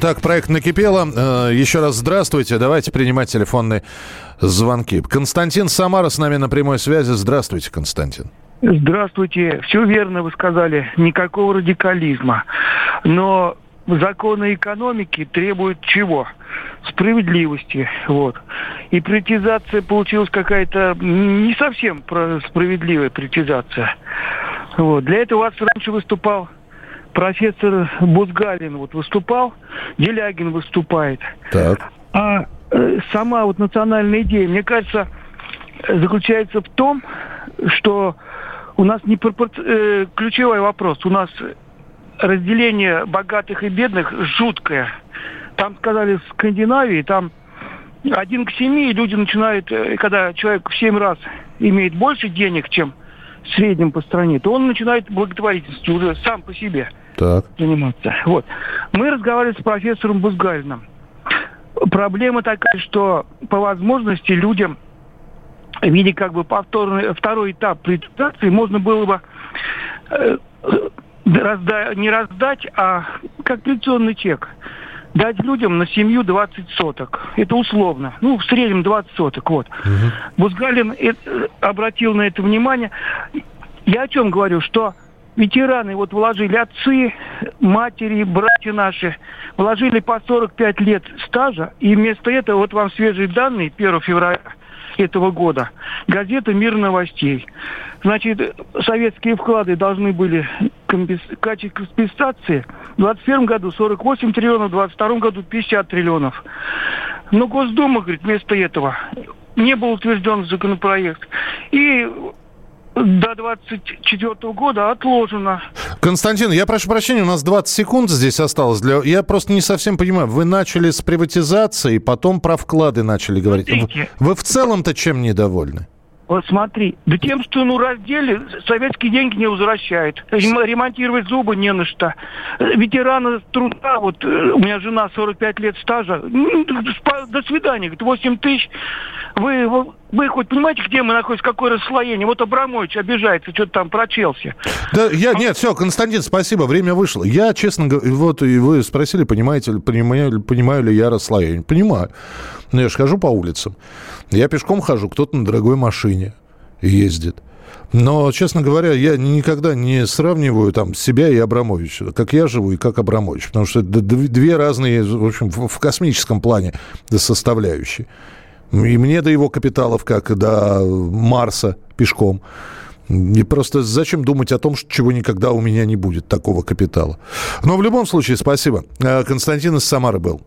Так, проект накипело. Э, Еще раз здравствуйте. Давайте принимать телефонные звонки. Константин Самара с нами на прямой связи. Здравствуйте, Константин. Здравствуйте. Все верно вы сказали. Никакого радикализма. Но законы экономики требуют чего? Справедливости. Вот. И приватизация получилась какая-то не совсем справедливая приватизация. Вот. Для этого у вас раньше выступал профессор Бузгалин вот выступал, Делягин выступает. Так. А э, сама вот национальная идея, мне кажется, заключается в том, что у нас не пропорци- э, ключевой вопрос. У нас разделение богатых и бедных жуткое. Там сказали в Скандинавии, там один к семи, и люди начинают, э, когда человек в семь раз имеет больше денег, чем в среднем по стране, то он начинает благотворительностью уже сам по себе Так. заниматься. Вот. Мы разговаривали с профессором Бузгалиным. Проблема такая, что по возможности людям в виде как бы повторный, второй этап приватизации можно было бы э, э, разда- не раздать, а как пенсионный чек. Дать людям на семью 20 соток. Это условно. Ну, в среднем 20 соток. Вот. Бузгалин э, э, обратил на это внимание. Я о чем говорю? Что ветераны вот вложили отцы, матери, братья наши, вложили по 45 лет стажа, и вместо этого вот вам свежие данные 1 февраля этого года. Газета «Мир новостей». Значит, советские вклады должны были качестве компенсации в 2021 году 48 триллионов, в 2022 году 50 триллионов. Но Госдума, говорит, вместо этого не был утвержден законопроект. И до 24 года отложено. Константин, я прошу прощения, у нас 20 секунд здесь осталось. Для... Я просто не совсем понимаю. Вы начали с приватизации, потом про вклады начали говорить. Смотрите. Вы вы в целом-то чем недовольны? Вот смотри, да тем, что ну раздели, советские деньги не возвращают. Рем- Ремонтировать зубы не на что. Ветераны труда, вот э, у меня жена 45 лет стажа, ну, до свидания, говорит, 8 тысяч. Вы, вы, вы хоть понимаете, где мы находимся, какое расслоение? Вот Абрамович обижается, что-то там про Челси. Да, я, нет, все, Константин, спасибо, время вышло. Я, честно говоря, вот и вы спросили, понимаете, понимаю, понимаю ли я расслоение. Понимаю. Но я же хожу по улицам. Я пешком хожу, кто-то на дорогой машине ездит. Но, честно говоря, я никогда не сравниваю там себя и Абрамовича, как я живу и как Абрамович, потому что это две разные, в общем, в космическом плане составляющие. И мне до его капиталов, как до Марса пешком. И просто зачем думать о том, что- чего никогда у меня не будет, такого капитала. Но в любом случае, спасибо. Э, Константин из Самары был.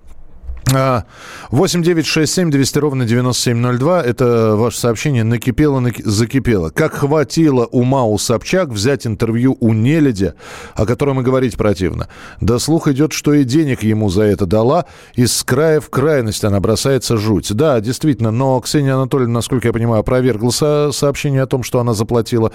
А, 8 9 6 7 200 ровно 9702. Это ваше сообщение. Накипело, наки- закипело. Как хватило ума у Собчак взять интервью у Неледя, о котором и говорить противно. До слух идет, что и денег ему за это дала. Из края в крайность она бросается жуть. Да, действительно, но Ксения Анатольевна, насколько я понимаю, опровергла со- сообщение о том, что она заплатила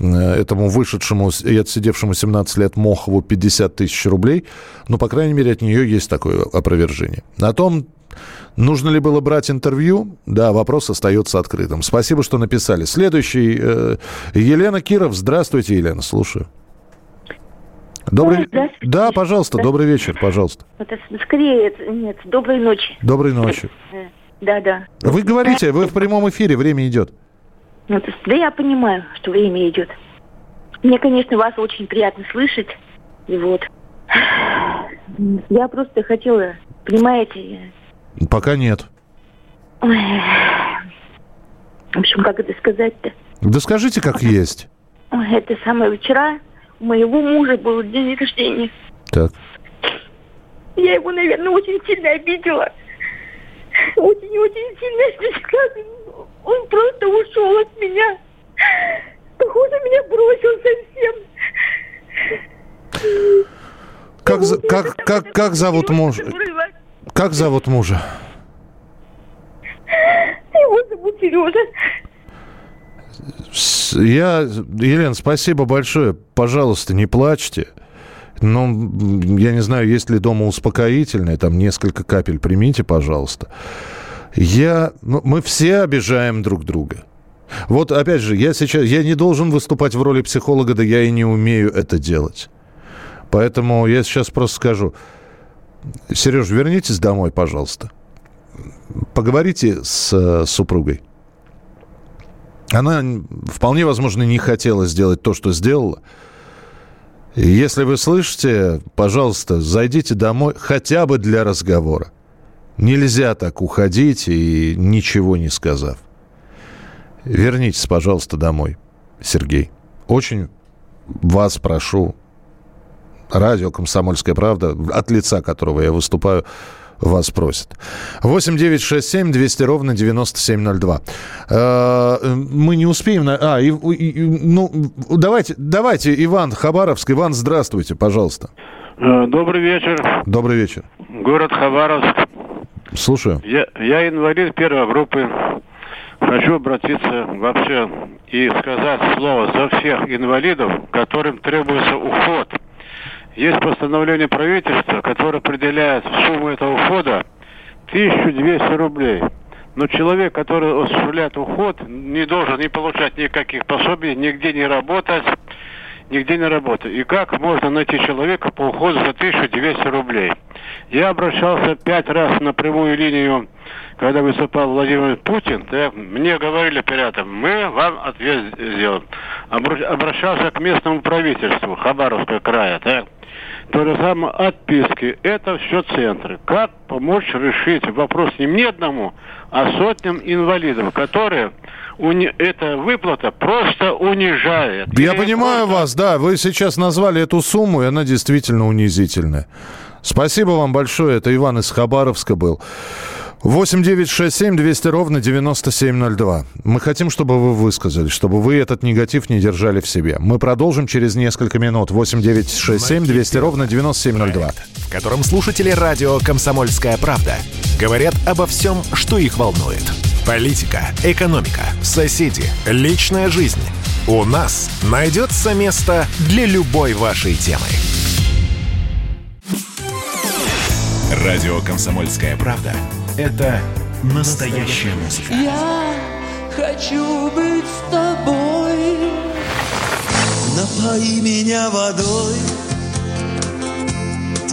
э, этому вышедшему и отсидевшему 17 лет Мохову 50 тысяч рублей. Ну, по крайней мере, от нее есть такое опровержение. Том, нужно ли было брать интервью, да, вопрос остается открытым. Спасибо, что написали. Следующий, э, Елена Киров. Здравствуйте, Елена, слушаю. Добрый... Ой. Да, пожалуйста, добрый вечер, пожалуйста. Это скорее, нет, доброй ночи. Доброй ночи. Э, Да, да. Вы говорите, вы в прямом эфире, время идет. Ну, то да я понимаю, что время идет. Мне, конечно, вас очень приятно слышать. И вот. Я просто хотела, понимаете, Пока нет. ой, в общем, как это сказать-то? Да скажите, как есть. Ой, Это самое вчера у моего мужа был день рождения. Так. Я его, наверное, очень сильно обидела. Очень-очень сильно обидела. Он просто ушел от меня. Похоже, меня бросил совсем. Как, как, как, как зовут муж? Как зовут мужа? Его зовут Сережа. Я, Елена, спасибо большое. Пожалуйста, не плачьте. Ну, я не знаю, есть ли дома успокоительное, там несколько капель примите, пожалуйста. Я, ну, мы все обижаем друг друга. Вот опять же, я сейчас, я не должен выступать в роли психолога, да я и не умею это делать. Поэтому я сейчас просто скажу, Сереж, вернитесь домой, пожалуйста. Поговорите с э, супругой. Она вполне возможно не хотела сделать то, что сделала. Если вы слышите, пожалуйста, зайдите домой хотя бы для разговора. Нельзя так уходить и ничего не сказав. Вернитесь, пожалуйста, домой, Сергей. Очень вас прошу. Радио «Комсомольская правда», от лица которого я выступаю, вас просит. 8 9 6 7 200 ровно 9702. Э, мы не успеем... На... А, и, и, ну, давайте, давайте, Иван Хабаровск. Иван, здравствуйте, пожалуйста. Э, добрый вечер. Добрый вечер. Город Хабаровск. Слушаю. Я, я инвалид первой группы. Хочу обратиться вообще и сказать слово за всех инвалидов, которым требуется уход – есть постановление правительства, которое определяет сумму этого ухода 1200 рублей. Но человек, который осуществляет уход, не должен не получать никаких пособий, нигде не работать, нигде не работать. И как можно найти человека по уходу за 1200 рублей? Я обращался пять раз на прямую линию, когда выступал Владимир Путин, да, мне говорили операторам, мы вам ответ сделаем. Обращался к местному правительству Хабаровского края, да, то же самое отписки. Это все центры. Как помочь решить вопрос не мне одному, а сотням инвалидов, которые уни... эта выплата просто унижает. Я и понимаю просто... вас, да. Вы сейчас назвали эту сумму, и она действительно унизительная. Спасибо вам большое. Это Иван из Хабаровска был. 8 9 6 7 200 ровно 9702. Мы хотим, чтобы вы высказались, чтобы вы этот негатив не держали в себе. Мы продолжим через несколько минут. 8 9 6 7 200 ровно 9702. Проект, в котором слушатели радио «Комсомольская правда» говорят обо всем, что их волнует. Политика, экономика, соседи, личная жизнь. У нас найдется место для любой вашей темы. Радио «Комсомольская правда» это настоящая музыка. Я хочу быть с тобой. Напои меня водой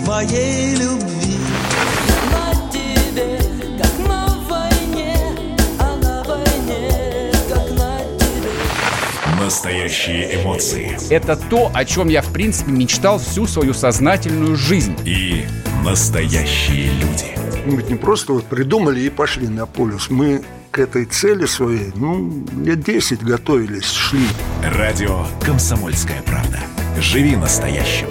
твоей любви. Настоящие эмоции. Это то, о чем я, в принципе, мечтал всю свою сознательную жизнь. И настоящие люди. Мы ведь не просто вот придумали и пошли на полюс. Мы к этой цели своей, ну, лет 10 готовились, шли. Радио «Комсомольская правда». Живи настоящим.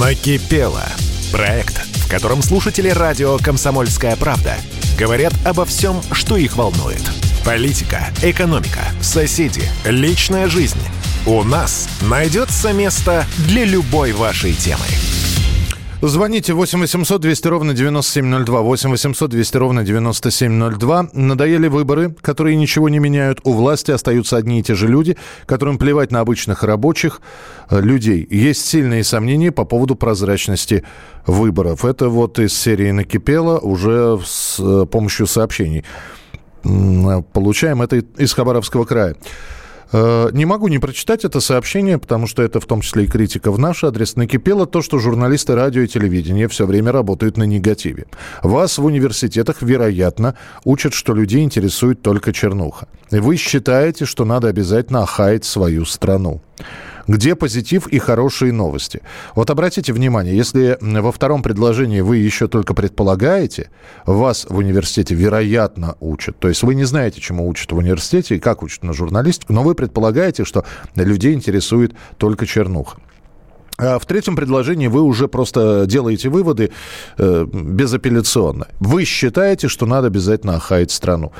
Накипело. Проект, в котором слушатели радио «Комсомольская правда» говорят обо всем, что их волнует. Политика, экономика, соседи, личная жизнь. У нас найдется место для любой вашей темы. Звоните 8 800 200 ровно 9702. 8 800 200 ровно 9702. Надоели выборы, которые ничего не меняют. У власти остаются одни и те же люди, которым плевать на обычных рабочих э, людей. Есть сильные сомнения по поводу прозрачности выборов. Это вот из серии «Накипело» уже с э, помощью сообщений. Получаем это из Хабаровского края. Э, не могу не прочитать это сообщение, потому что это в том числе и критика в наш адрес. Накипело то, что журналисты радио и телевидения все время работают на негативе. Вас в университетах, вероятно, учат, что людей интересует только чернуха. И вы считаете, что надо обязательно охаять свою страну где позитив и хорошие новости. Вот обратите внимание, если во втором предложении вы еще только предполагаете, вас в университете вероятно учат, то есть вы не знаете, чему учат в университете и как учат на журналистику, но вы предполагаете, что людей интересует только чернуха. А в третьем предложении вы уже просто делаете выводы э, безапелляционно. Вы считаете, что надо обязательно охаять страну.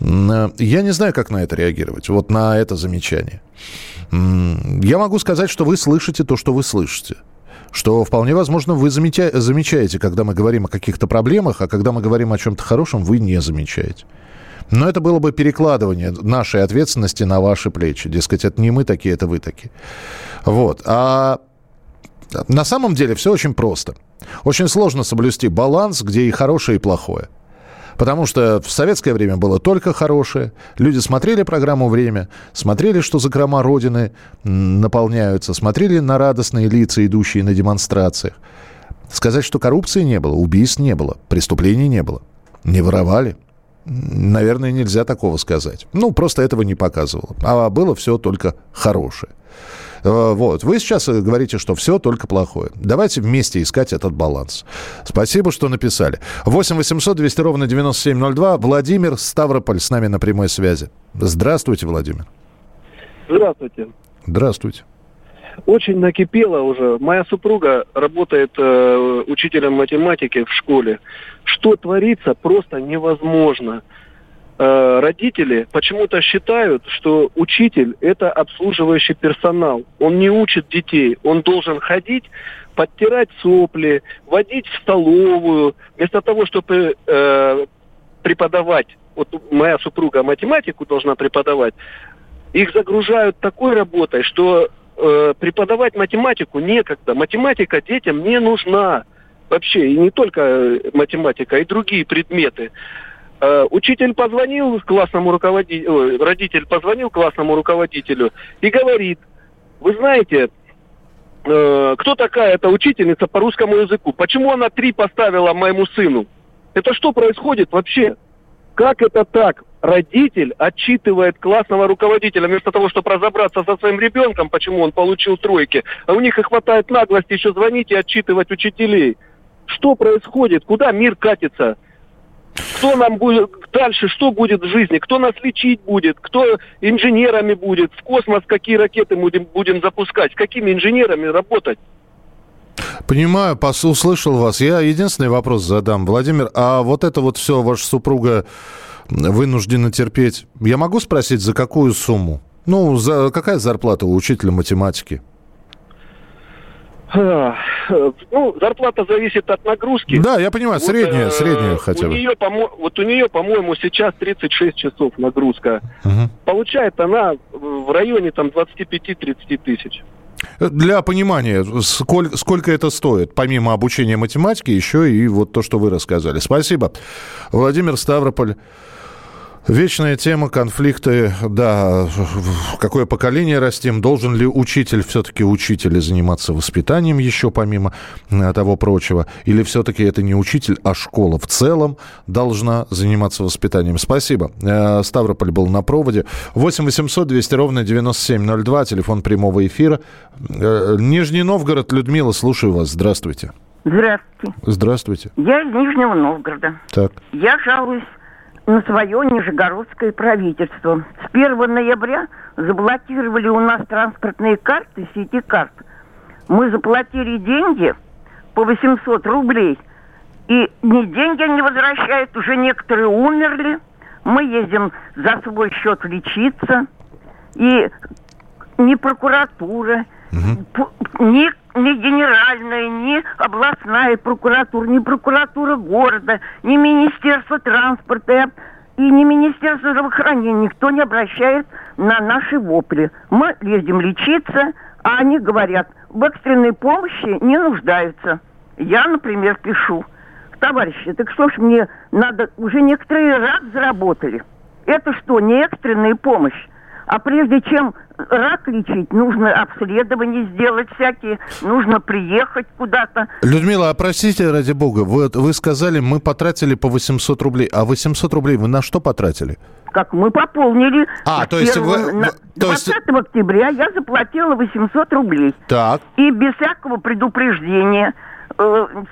Э, я не знаю, как на это реагировать, вот на это замечание. Я могу сказать, что вы слышите то, что вы слышите. Что вполне возможно вы замеча- замечаете, когда мы говорим о каких-то проблемах, а когда мы говорим о чем-то хорошем, вы не замечаете. Но это было бы перекладывание нашей ответственности на ваши плечи. Дескать, это не мы такие, это вы такие. Вот. А на самом деле все очень просто. Очень сложно соблюсти баланс, где и хорошее, и плохое. Потому что в советское время было только хорошее. Люди смотрели программу «Время», смотрели, что закрома Родины наполняются, смотрели на радостные лица, идущие на демонстрациях. Сказать, что коррупции не было, убийств не было, преступлений не было, не воровали. Наверное, нельзя такого сказать. Ну, просто этого не показывало. А было все только хорошее. Э, Вот. Вы сейчас э, говорите, что все только плохое. Давайте вместе искать этот баланс. Спасибо, что написали. 8 800 200 ровно 9702. Владимир Ставрополь с нами на прямой связи. Здравствуйте, Владимир. Здравствуйте. Здравствуйте. Очень накипело уже. Моя супруга работает э, учителем математики в школе. Что творится, просто невозможно. Э, родители почему-то считают, что учитель – это обслуживающий персонал. Он не учит детей. Он должен ходить, подтирать сопли, водить в столовую. Вместо того, чтобы э, преподавать, вот моя супруга математику должна преподавать, их загружают такой работой, что э, преподавать математику некогда. Математика детям не нужна вообще. И не только э, математика, и другие предметы. Э, учитель позвонил классному руководителю, родитель позвонил классному руководителю и говорит, вы знаете, э, кто такая эта учительница по русскому языку? Почему она три поставила моему сыну? Это что происходит вообще? Как это так? Родитель отчитывает классного руководителя вместо того, чтобы разобраться со своим ребенком, почему он получил тройки. А у них и хватает наглости еще звонить и отчитывать учителей. Что происходит? Куда мир катится? Кто нам будет дальше, что будет в жизни? Кто нас лечить будет? Кто инженерами будет? В космос какие ракеты будем, будем запускать? С какими инженерами работать? Понимаю, пос- услышал вас. Я единственный вопрос задам. Владимир, а вот это вот все ваша супруга вынуждена терпеть. Я могу спросить, за какую сумму? Ну, за какая зарплата у учителя математики? Э, Ну, зарплата зависит от нагрузки. Да, я понимаю, Вот, средняя, э, средняя хотя у бы. Нее, помо- вот у нее, по-моему, сейчас 36 часов нагрузка. Мгм. Получает она в районе там 25-30 тысяч. Для понимания, сколько, сколько это стоит, помимо обучения математике, еще и вот то, что вы рассказали. Спасибо. Владимир Ставрополь. Вечная тема, конфликты, да, какое поколение растим, должен ли учитель, все-таки учитель заниматься воспитанием еще помимо э, того прочего, или все-таки это не учитель, а школа в целом должна заниматься воспитанием. Спасибо. Э, Ставрополь был на проводе. 8 800 200 ровно 9702, телефон прямого эфира. Э, Нижний Новгород, Людмила, слушаю вас. Здравствуйте. Здравствуйте. Здравствуйте. Я из Нижнего Новгорода. Так. Я жалуюсь на свое нижегородское правительство. С 1 ноября заблокировали у нас транспортные карты, сети карт. Мы заплатили деньги по 800 рублей. И ни деньги не возвращают, уже некоторые умерли. Мы ездим за свой счет лечиться. И ни прокуратура, п- ни, ни генеральная, ни областная прокуратура, ни прокуратура города, ни Министерство транспорта и ни Министерство здравоохранения. Никто не обращает на наши вопли. Мы ездим лечиться, а они говорят, в экстренной помощи не нуждаются. Я, например, пишу, товарищи, так что ж мне надо, уже некоторые рак заработали. Это что, не экстренная помощь? А прежде чем рак лечить, нужно обследование сделать всякие, нужно приехать куда-то. Людмила, а простите, ради бога, вы, вы сказали, мы потратили по 800 рублей. А 800 рублей вы на что потратили? Как мы пополнили. А, то есть вы- на- то есть- 20 октября я заплатила 800 рублей. Так. И без всякого предупреждения,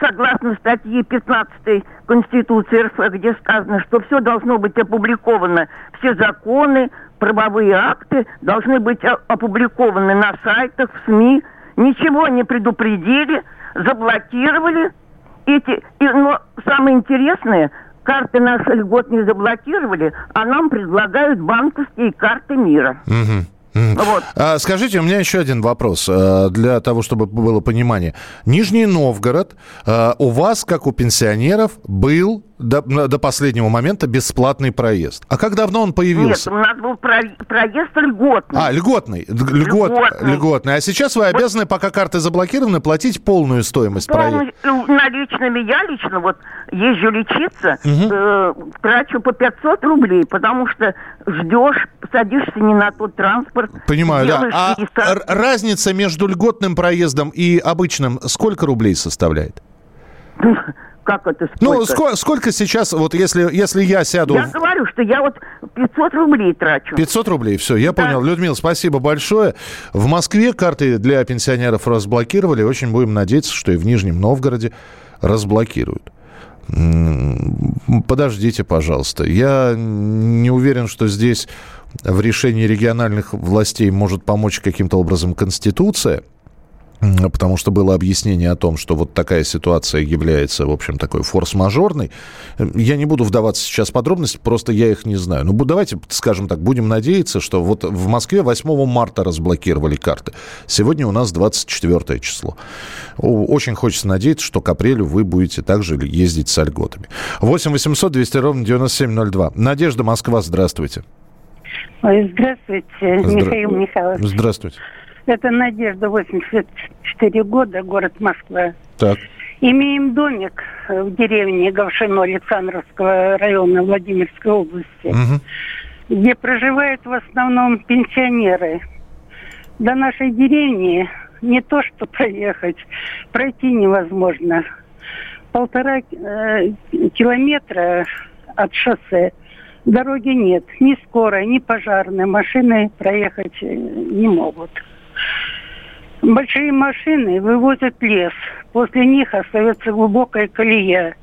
согласно статье 15 Конституции РФ, где сказано, что все должно быть опубликовано, все законы, правовые акты должны быть опубликованы на сайтах, в СМИ. Ничего не предупредили, заблокировали. Эти, и, но самое интересное, карты наши льгот не заблокировали, а нам предлагают банковские карты мира. Мгм. Вот. А, скажите, у меня еще один вопрос э, для того, чтобы было понимание. Нижний Новгород э, у вас, как у пенсионеров, был до, до последнего момента бесплатный проезд. А как давно он Нет, появился? у нас был про- проезд льготный. А, льготный. Льгот, Льготный. льготный. А сейчас вы обязаны, пока карты заблокированы, платить полную стоимость проезда. Полностью наличными я лично вот езжу лечиться, э, трачу по 500 рублей, потому что ждешь, садишься не на тот транспорт. Понимаю, да. А р- разница между льготным проездом и обычным сколько рублей составляет? Как это Ну, сколько? ско- сколько сейчас, вот если, если я сяду... Я говорю, что я вот 500 рублей трачу. 500 рублей, все, я понял. Людмила, спасибо большое. В Москве карты для пенсионеров разблокировали. Очень будем надеяться, что и в Нижнем Новгороде разблокируют. Подождите, пожалуйста. Я не уверен, что здесь в решении региональных властей может помочь каким-то образом Конституция. Потому что было объяснение о том, что вот такая ситуация является, в общем, такой форс-мажорной. Я не буду вдаваться сейчас в подробности, просто я их не знаю. Ну, давайте, скажем так, будем надеяться, что вот в Москве 8 марта разблокировали карты. Сегодня у нас 24 число. Очень хочется надеяться, что к апрелю вы будете также ездить с льготами. 8 800 200 ровно 9702. Надежда, Москва, здравствуйте. Ой, здравствуйте, Здра- Михаил Михайлович. Здравствуйте. Это Надежда, 84 года, город Москва. Так. Имеем домик в деревне Гавшино Александровского района Владимирской области, Мгм. где проживают в основном пенсионеры. До нашей деревни не то что проехать, пройти невозможно. Полтора э, километра от шоссе дороги нет. Ни скорой, ни пожарной машины проехать э, не могут. Большие машины вывозят лес. После них остается глубокая колея.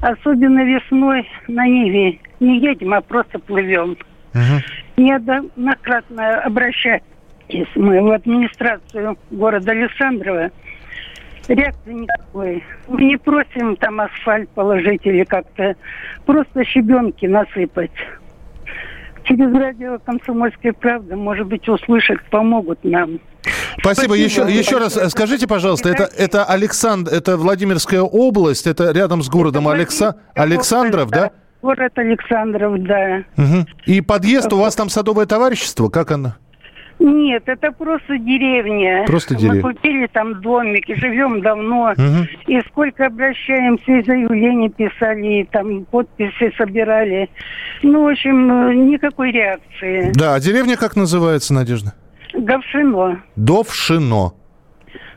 Особенно весной на Ниве не едем, а просто плывем. Неоднократно обращались мы в администрацию города Александрова. Реакции никакой. Мы не просим там асфальт положить или как-то просто щебенки насыпать. Через радио «Комсомольская правда», может быть, услышат, помогут нам. Спасибо. Еще, еще раз э, скажите, пожалуйста, это, это Александр, это Владимирская область, это рядом с городом Алекса... Александров, да? Город Александров, да. Мгм. И подъезд у вас там садовое товарищество, как оно? Нет, это просто деревня. Просто Мы деревня. купили там домик и живем давно. Мгм. И сколько обращаемся, и заявления писали, и там подписи собирали. Ну, в общем, никакой реакции. Да, а деревня как называется, Надежда? Говшино. Довшино.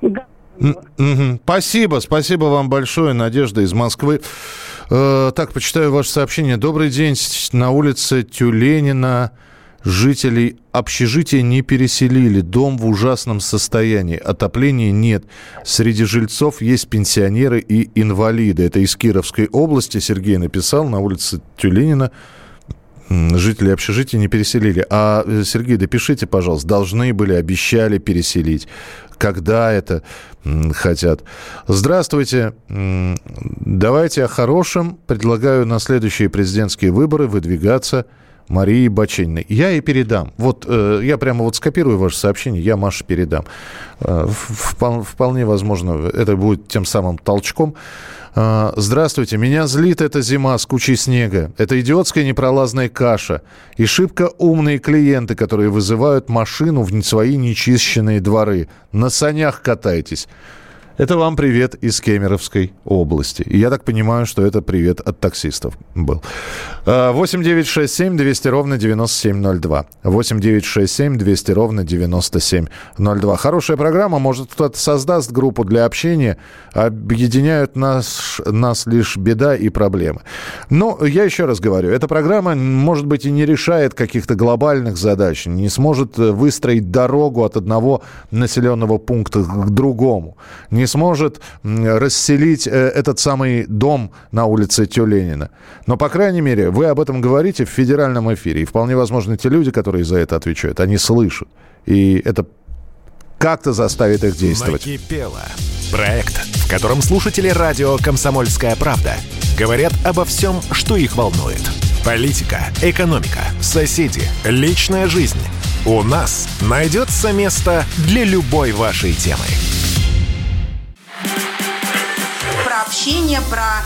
М, мгм. Спасибо, спасибо вам большое, Надежда из Москвы. Э, так, почитаю ваше сообщение. Добрый день. На улице Тюленина жителей общежития не переселили. Дом в ужасном состоянии. Отопления нет. Среди жильцов есть пенсионеры и инвалиды. Это из Кировской области. Сергей написал на улице Тюленина. Жители общежития не переселили. А, э, Сергей, допишите, пожалуйста, должны были, обещали переселить. Когда это хотят. Здравствуйте. Давайте о хорошем. Предлагаю на следующие президентские выборы выдвигаться Марии Бачениной. Я ей передам. Вот э, я прямо вот скопирую ваше сообщение, я Маше передам. Э, впол- вполне возможно, это будет тем самым толчком. Э, Здравствуйте, меня злит эта зима с кучей снега. Это идиотская непролазная каша. И шибко умные клиенты, которые вызывают машину в свои нечищенные дворы. На санях катайтесь. Это вам привет из Кемеровской области. И я так понимаю, что это привет от таксистов был. А, 8 9 6 7 200 ровно 9702. 8 9 6 7 200 ровно 9702. Хорошая программа. Может, кто-то создаст группу для общения. Объединяют нас, нас лишь беда и проблемы. Но я еще раз говорю, эта программа, может быть, и не решает каких-то глобальных задач, не сможет выстроить дорогу от одного населенного пункта к другому, не сможет расселить э, этот самый дом на улице Тюленина. Но, по крайней мере, вы об этом говорите в федеральном эфире. И вполне возможно, те люди, которые за это отвечают, они слышат. И это как-то заставит их действовать. Накипело. Проект, в котором слушатели радио «Комсомольская правда» говорят обо всем, что их волнует. Политика, экономика, соседи, личная жизнь. У нас найдется место для любой вашей темы. Общение, про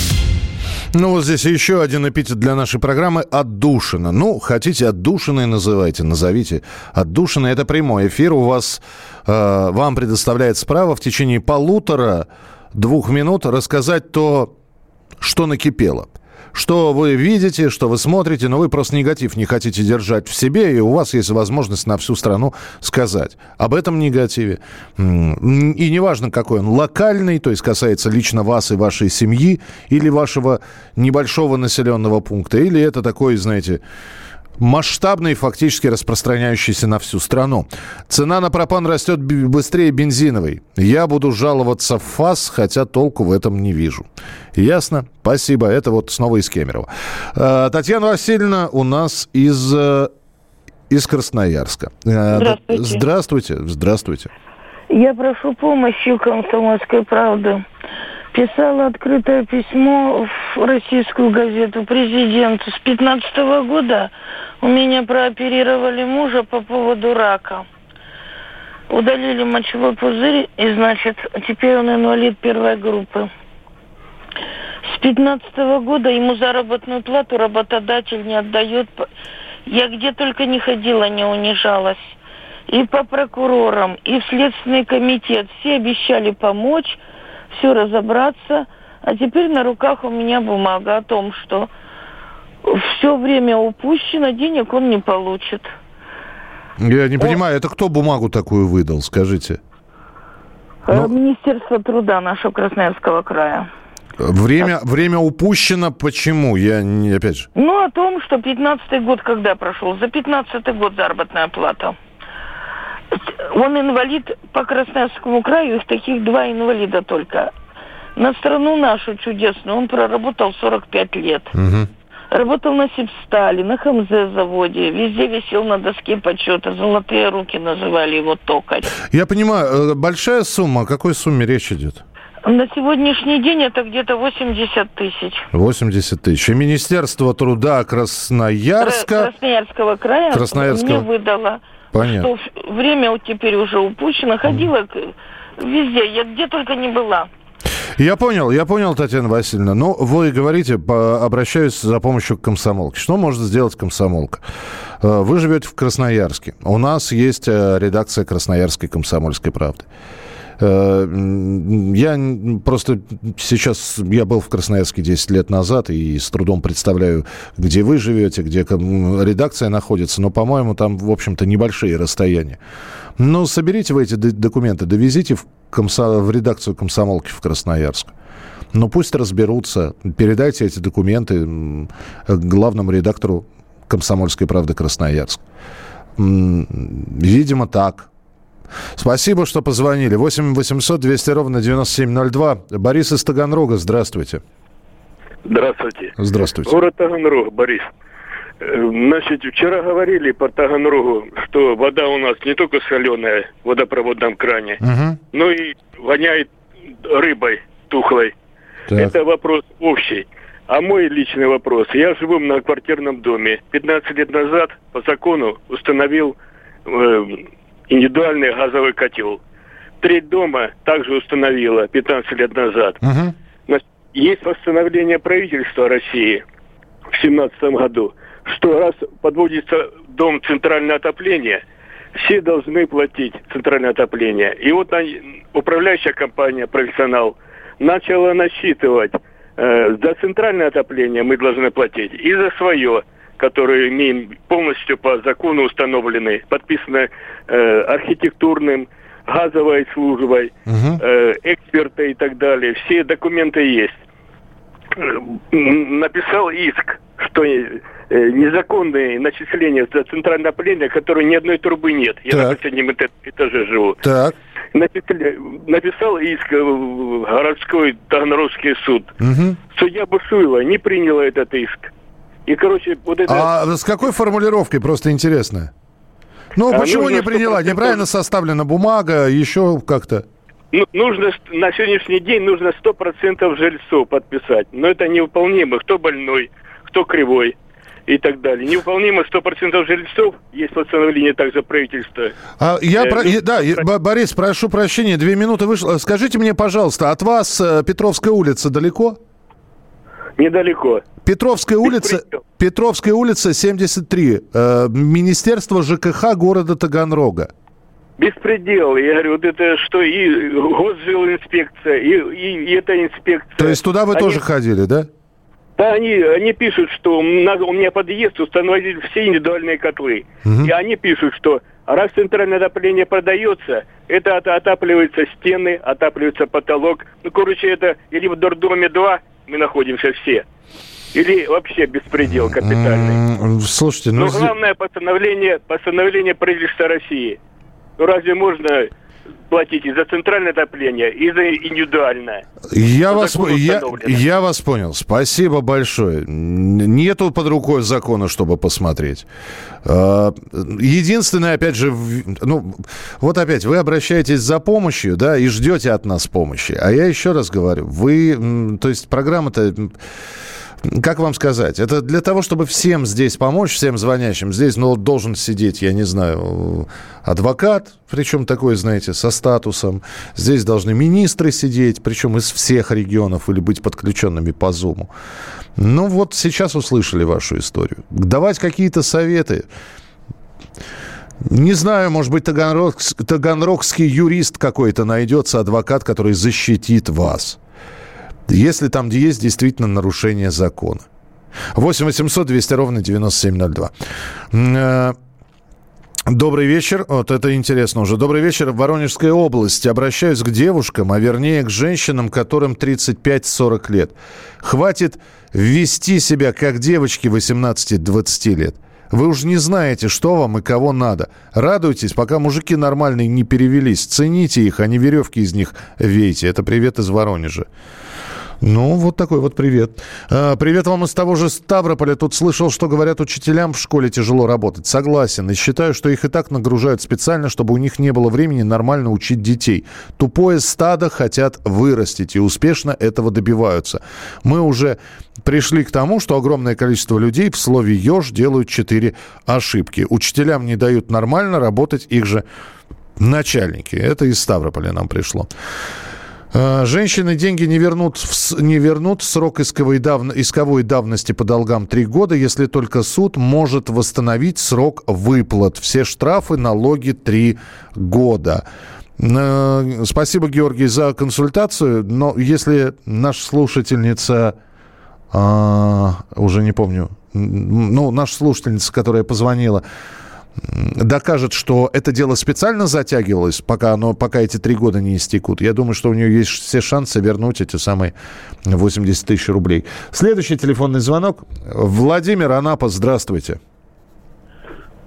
Ну, вот здесь еще один эпитет для нашей программы «Отдушина». Ну, хотите «Отдушиной» называйте, назовите. «Отдушина» — это прямой эфир. У вас, э, вам предоставляется право в течение полутора двух минут рассказать то, что накипело. Что вы видите, что вы смотрите, но вы просто негатив не хотите держать в себе, и у вас есть возможность на всю страну сказать об этом негативе. И неважно, какой он, локальный, то есть касается лично вас и вашей семьи, или вашего небольшого населенного пункта, или это такой, знаете, масштабный, фактически распространяющийся на всю страну. Цена на пропан растет быстрее бензиновой. Я буду жаловаться в ФАС, хотя толку в этом не вижу. Ясно? Спасибо. Это вот снова из Кемерово. Э, Татьяна Васильевна у нас из, э, из Красноярска. Э, Здравствуйте. Здравствуйте. Здравствуйте. Я прошу помощи у «Комсомольской правды». Писала открытое письмо в российскую газету президенту. С 15 года у меня прооперировали мужа по поводу рака. Удалили мочевой пузырь, и, значит, теперь он инвалид первой группы. С 15 года ему заработную плату работодатель не отдает. Я где только не ходила, не унижалась. И по прокурорам, и в Следственный комитет. Все обещали помочь, все разобраться. А теперь на руках у меня бумага о том, что все время упущено, денег он не получит. Я не понимаю, это кто бумагу такую выдал, скажите? Э, Министерство труда нашего Красноярского края. Время, время упущено. Почему? Я не, опять же. Ну, о том, что 15-й год когда прошел? За 15-й год заработная плата. Он инвалид по Красноярскому краю, их таких два инвалида только. На страну нашу чудесную он проработал 45 лет. Работал на Сибстале, на ХМЗ заводе, везде висел на доске почета. Золотые руки называли его токарь. Я понимаю, э, большая сумма. О какой сумме речь идет? На сегодняшний день это где-то 80 тысяч. 80 тысяч. И Министерство труда Красноярска... Красноярского края Красноярского. мне выдало, Понятно. что время вот теперь уже упущено. Ходила везде, я где только не была. Я понял, я понял, Татьяна Васильевна. Ну, вы говорите, по- обращаюсь за помощью к комсомолке. Что может сделать комсомолка? Э, Вы живете в Красноярске. У нас есть э, редакция Красноярской комсомольской правды. Э, Я просто сейчас, я был в Красноярске 10 лет назад и с трудом представляю, где вы живете, где редакция находится, но, по-моему, там, в общем-то, небольшие расстояния. Ну, соберите вы эти документы, довезите в, комсо- в редакцию комсомолки в Красноярск. Ну, пусть разберутся, передайте эти документы главному редактору «Комсомольской правды» Красноярск. Видимо, так. Спасибо, что позвонили. 8 800 200 ровно 9702. Борис из Таганрога, здравствуйте. Здравствуйте. Здравствуйте. Город Таганрог, Борис. Э, Значит, вчера говорили по Таганрогу, что вода у нас не только соленая в водопроводном кране, но и воняет рыбой тухлой. Так. Это вопрос общий. А мой личный вопрос. Я живу в многоквартирном доме. 15 лет назад по закону установил э, индивидуальный газовый котел. Треть дома также установила 15 лет назад. Значит, Есть постановление правительства России в 2017 году, что раз подводится дом центральное отопление, все должны платить центральное отопление. И вот они- управляющая компания, профессионал, начала насчитывать э, за центральное отопление мы должны платить и за свое, которое имеем полностью по закону установлены, подписано э, архитектурным, газовой службой, э, эксперта и так далее. Все документы есть. Э, Написал иск, что э, незаконные начисления за центральное отопление, которое ни одной трубы нет. Я на Так. последнем эта- этаже живу. Так. Написал иск э, в городской Таганрогский суд. Мгм. Судья Бушуева не приняла этот иск. И, короче, вот это... А с какой формулировкой, просто интересно? Ну, А почему нужно, не приняла? 100% Неправильно составлена бумага, еще как-то. Ну, нужно на сегодняшний день нужно 100% жильцов подписать. Но это невыполнимо. Кто больной, кто кривой и так далее. Невыполнимо 100% жильцов. Есть постановление также правительства. А, я Э, про- ну, да, я- Борис, прошу прощения, две минуты вышло. Скажите мне, пожалуйста, от вас э, Петровская улица далеко? Недалеко. Петровская улица, Петровская улица 73, э, Министерство ЖКХ города Таганрога. Беспредел. Я говорю, вот это что и госжилинспекция, и, и, и эта инспекция. То есть туда вы Они- тоже ходили, да? Да, они, они пишут, что у нас- у меня подъезд установили все индивидуальные котлы. Мгм. И они пишут, что раз центральное отопление продается, это от- отапливаются стены, отапливается потолок. Ну, короче, это или в Дордоме 2 мы находимся все, или вообще беспредел капитальный. Слушайте, ну... Но главное постановление, постановление правительства России. Ну разве можно платить и за центральное отопление, и за индивидуальное? Я вас, я, я вас понял. Спасибо большое. Нету под рукой закона, чтобы посмотреть. А, Единственное, опять же, ну, вот опять, вы обращаетесь за помощью, да, и ждете от нас помощи. А я еще раз говорю, вы, то есть программа-то... Как вам сказать? Это для того, чтобы всем здесь помочь, всем звонящим. Здесь ну, должен сидеть, я не знаю, адвокат, причем такой, знаете, со статусом. Здесь должны министры сидеть, причем из всех регионов или быть подключенными по Зуму. Ну вот сейчас услышали вашу историю. Давать какие-то советы. Не знаю, может быть, таганрогс- таганрогский юрист какой-то найдется, адвокат, который защитит вас. Если там есть действительно нарушение закона. 8 800 200 ровно 9702. М, э, Добрый вечер. Вот это интересно уже. Добрый вечер. В Воронежской области. Обращаюсь к девушкам, а вернее к женщинам, которым 35-40 лет. Хватит вести себя как девочки 18-20 лет. Вы уж не знаете, что вам и кого надо. Радуйтесь, пока мужики нормальные не перевелись. Цените их, а не веревки из них вейте. Это привет из Воронежа. Ну, вот такой вот привет. А, Привет вам из того же Ставрополя. Тут слышал, что говорят, учителям в школе тяжело работать. Согласен. И считаю, что их и так нагружают специально, чтобы у них не было времени нормально учить детей. Тупое стадо хотят вырастить, и успешно этого добиваются. Мы уже пришли к тому, что огромное количество людей в слове «еж» делают четыре ошибки. Учителям не дают нормально работать их же начальники. Это из Ставрополя нам пришло. А, Женщины деньги не вернут, в не вернут. Срок исковой, давно- исковой давности по долгам 3 года, если только суд может восстановить срок выплат. Все штрафы, налоги 3 года. Э, Спасибо, Георгий, за консультацию. Но если наша слушательница, а, уже не помню, ну, наша слушательница, которая позвонила, докажет, что это дело специально затягивалось, пока, оно, пока эти три года не истекут, я думаю, что у нее есть все шансы вернуть эти самые 80 тысяч рублей. Следующий телефонный звонок. Владимир Анапа, здравствуйте.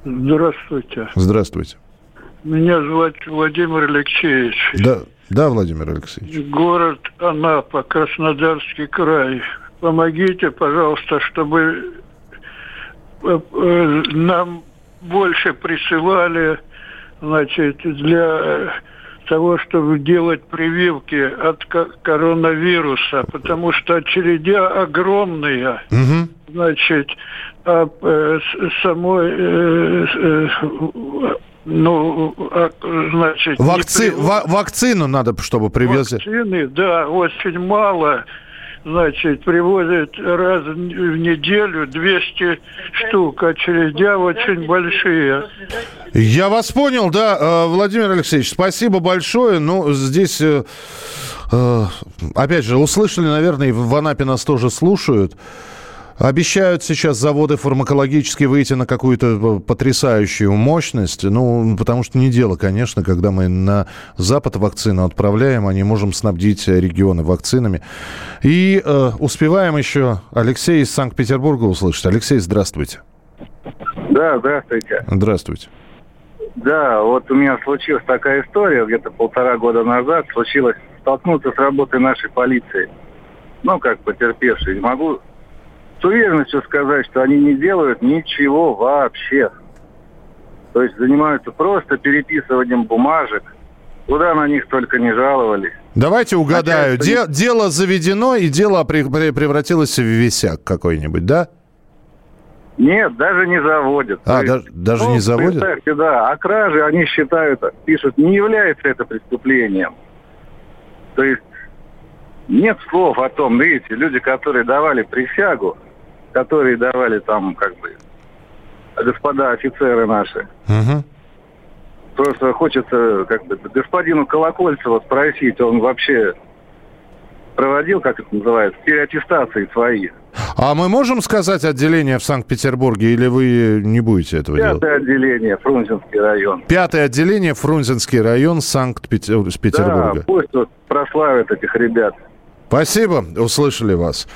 Здравствуйте. Здравствуйте. Меня зовут Владимир Алексеевич. Да, да, Владимир Алексеевич. Город Анапа, Краснодарский край. Помогите, пожалуйста, чтобы э, э, нам больше присылали, значит, для того, чтобы делать прививки от ко- коронавируса, потому что очередя огромные. Значит, а э, самой, э, э, ну, а, значит... Вакци- ва- вакцину надо, чтобы привезли. Вакцины, да, очень мало. Значит, привозят раз в неделю 200 штук, очередя очень большие. Я вас понял, да, э, Владимир Алексеевич, спасибо большое. Ну, здесь э, Э, опять же, услышали, наверное, и в Анапе нас тоже слушают. Обещают сейчас заводы фармакологические выйти на какую-то э, потрясающую мощность. Ну, потому что не дело, конечно, когда мы на Запад вакцину отправляем, а не можем снабдить регионы вакцинами. И э, успеваем еще Алексей из Санкт-Петербурга услышать. Алексей, здравствуйте. Да, здравствуйте. Здравствуйте. Да, вот у меня случилась такая история где-то полтора года назад. Случилось столкнуться с работой нашей полиции. Ну, как потерпевший. Могу с уверенностью сказать, что они не делают ничего вообще. То есть занимаются просто переписыванием бумажек. Куда на них только не жаловались. Давайте угадаю. Де- дело заведено, и дело при- при- превратилось в висяк какой-нибудь, да? Нет, даже не заводят. А, да- есть, даже ну, не заводят? Представьте, да, а кражи они считают, пишут, не является это преступлением. То есть нет слов о том, видите, люди, которые давали присягу, которые давали там, как бы, господа офицеры наши, просто хочется, как бы, господину Колокольцеву спросить, он вообще проводил, как это называется, переаттестации свои. А мы можем сказать отделение в Санкт-Петербурге, или вы не будете этого делать? Пятое отделение, Фрунзенский район. Пятое отделение, Фрунзенский район, Санкт-Петербурга. Да, пусть вот прославят этих ребят. Спасибо, услышали вас.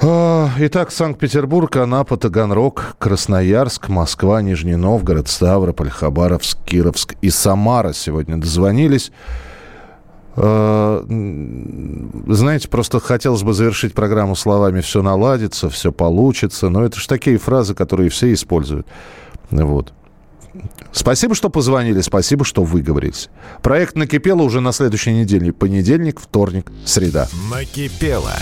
А, Итак, Санкт-Петербург, Анапа, Таганрог, Красноярск, Москва, Нижний Новгород, Ставрополь, Хабаровск, Кировск и Самара сегодня дозвонились. А, Знаете, просто хотелось бы завершить программу словами «все наладится», «все получится». Но это же такие фразы, которые все используют. Вот. Спасибо, что позвонили, спасибо, что выговорились. Проект «Накипело» уже на следующей неделе. Понедельник, вторник, среда. Накипело.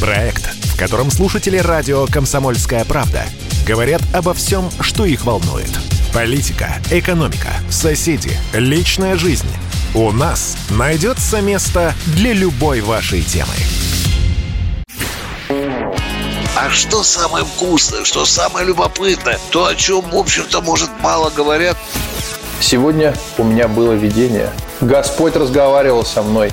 Проект, в котором слушатели радио «Комсомольская правда» говорят обо всем, что их волнует. Политика, экономика, соседи, личная жизнь. У нас найдется место для любой вашей темы. А что самое вкусное, что самое любопытное, то, о чем, в общем-то, может, мало говорят, Сегодня у меня было видение. Господь разговаривал со мной.